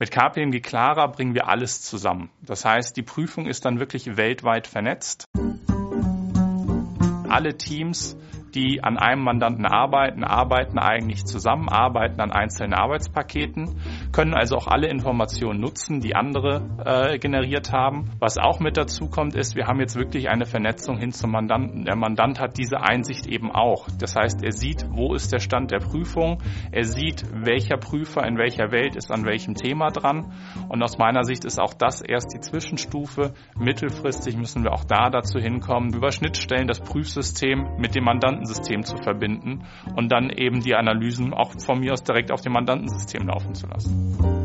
Mit KPMG Clara bringen wir alles zusammen. Das heißt, die Prüfung ist dann wirklich weltweit vernetzt. Alle Teams die an einem Mandanten arbeiten, arbeiten eigentlich zusammen, arbeiten an einzelnen Arbeitspaketen, können also auch alle Informationen nutzen, die andere äh, generiert haben. Was auch mit dazu kommt, ist, wir haben jetzt wirklich eine Vernetzung hin zum Mandanten. Der Mandant hat diese Einsicht eben auch. Das heißt, er sieht, wo ist der Stand der Prüfung, er sieht, welcher Prüfer in welcher Welt ist an welchem Thema dran. Und aus meiner Sicht ist auch das erst die Zwischenstufe. Mittelfristig müssen wir auch da dazu hinkommen, über Schnittstellen das Prüfsystem mit dem Mandanten Mandantensystem zu verbinden und dann eben die Analysen auch von mir aus direkt auf dem Mandantensystem laufen zu lassen.